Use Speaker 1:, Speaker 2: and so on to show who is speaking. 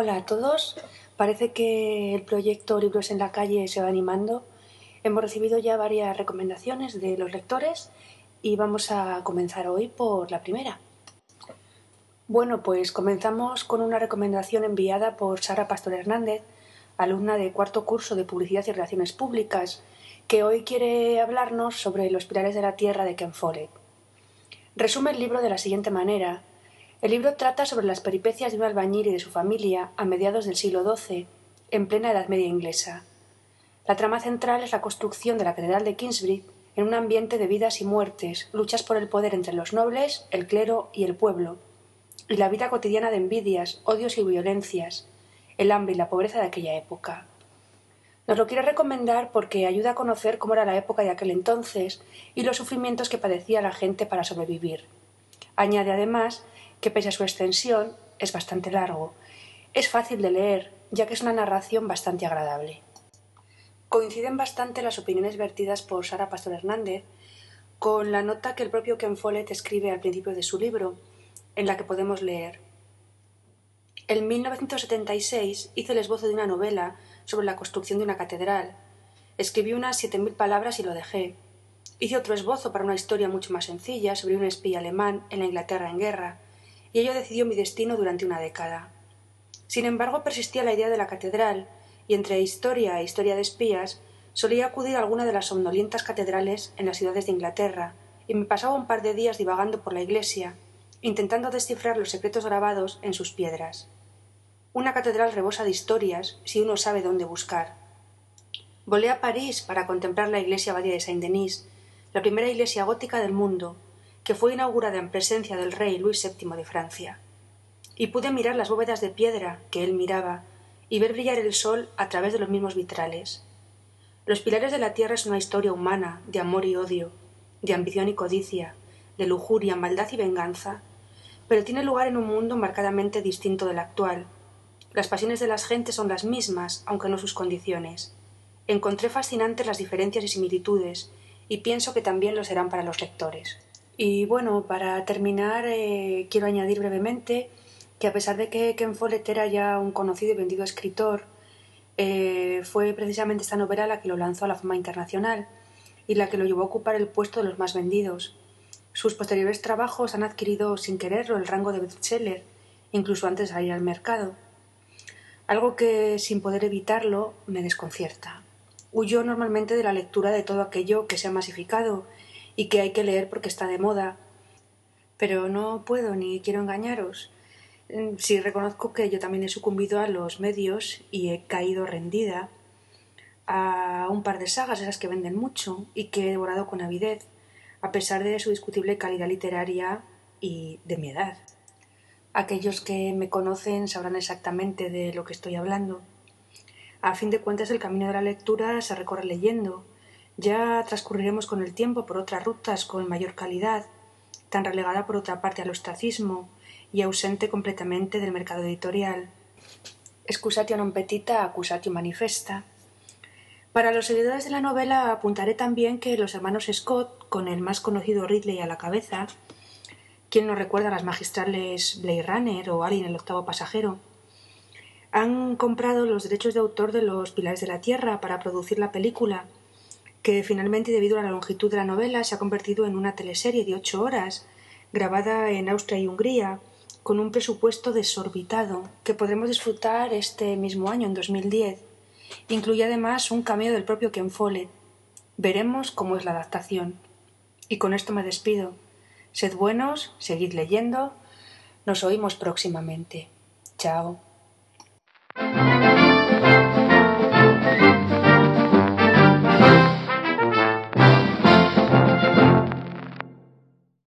Speaker 1: Hola a todos. Parece que el proyecto Libros en la calle se va animando. Hemos recibido ya varias recomendaciones de los lectores y vamos a comenzar hoy por la primera. Bueno, pues comenzamos con una recomendación enviada por Sara Pastor Hernández, alumna de cuarto curso de Publicidad y Relaciones Públicas, que hoy quiere hablarnos sobre los pilares de la tierra de Ken Follett. Resume el libro de la siguiente manera el libro trata sobre las peripecias de un albañil y de su familia a mediados del siglo XII, en plena Edad Media inglesa. La trama central es la construcción de la Catedral de Kingsbury en un ambiente de vidas y muertes, luchas por el poder entre los nobles, el clero y el pueblo, y la vida cotidiana de envidias, odios y violencias, el hambre y la pobreza de aquella época. Nos lo quiere recomendar porque ayuda a conocer cómo era la época de aquel entonces y los sufrimientos que padecía la gente para sobrevivir. Añade además que pese a su extensión es bastante largo. Es fácil de leer, ya que es una narración bastante agradable. Coinciden bastante las opiniones vertidas por Sara Pastor Hernández con la nota que el propio Ken Follett escribe al principio de su libro, en la que podemos leer En 1976 hice el esbozo de una novela sobre la construcción de una catedral. Escribí unas siete mil palabras y lo dejé. Hice otro esbozo para una historia mucho más sencilla sobre un espía alemán en la Inglaterra en guerra, y ello decidió mi destino durante una década. Sin embargo, persistía la idea de la catedral, y entre historia e historia de espías solía acudir a alguna de las somnolientas catedrales en las ciudades de Inglaterra, y me pasaba un par de días divagando por la iglesia, intentando descifrar los secretos grabados en sus piedras. Una catedral rebosa de historias si uno sabe dónde buscar. Volé a París para contemplar la iglesia abadía de Saint-Denis, la primera iglesia gótica del mundo, que fue inaugurada en presencia del rey Luis VII de Francia. Y pude mirar las bóvedas de piedra que él miraba y ver brillar el sol a través de los mismos vitrales. Los pilares de la tierra es una historia humana, de amor y odio, de ambición y codicia, de lujuria, maldad y venganza, pero tiene lugar en un mundo marcadamente distinto del actual. Las pasiones de las gentes son las mismas, aunque no sus condiciones. Encontré fascinantes las diferencias y similitudes, y pienso que también lo serán para los lectores. Y bueno, para terminar, eh, quiero añadir brevemente que a pesar de que Ken Follett era ya un conocido y vendido escritor, eh, fue precisamente esta novela la que lo lanzó a la fama internacional y la que lo llevó a ocupar el puesto de los más vendidos. Sus posteriores trabajos han adquirido sin quererlo el rango de bestseller, incluso antes de salir al mercado. Algo que, sin poder evitarlo, me desconcierta. Huyó normalmente de la lectura de todo aquello que se ha masificado y que hay que leer porque está de moda. Pero no puedo ni quiero engañaros. Mm, si reconozco que yo también he sucumbido a los medios y he caído rendida a un par de sagas, esas que venden mucho y que he devorado con avidez, a pesar de su discutible calidad literaria y de mi edad. Aquellos que me conocen sabrán exactamente de lo que estoy hablando. A fin de cuentas, el camino de la lectura se recorre leyendo, ya transcurriremos con el tiempo por otras rutas con mayor calidad, tan relegada por otra parte al ostracismo y ausente completamente del mercado editorial. Excusatio non petita, accusatio manifesta. Para los seguidores de la novela apuntaré también que los hermanos Scott, con el más conocido Ridley a la cabeza, quien nos recuerda a las magistrales Blade Runner o Alien el octavo pasajero, han comprado los derechos de autor de los Pilares de la Tierra para producir la película que finalmente, debido a la longitud de la novela, se ha convertido en una teleserie de ocho horas, grabada en Austria y Hungría, con un presupuesto desorbitado, que podremos disfrutar este mismo año, en 2010. Incluye además un cameo del propio Ken Follett. Veremos cómo es la adaptación. Y con esto me despido. Sed buenos, seguid leyendo. Nos oímos próximamente. Chao.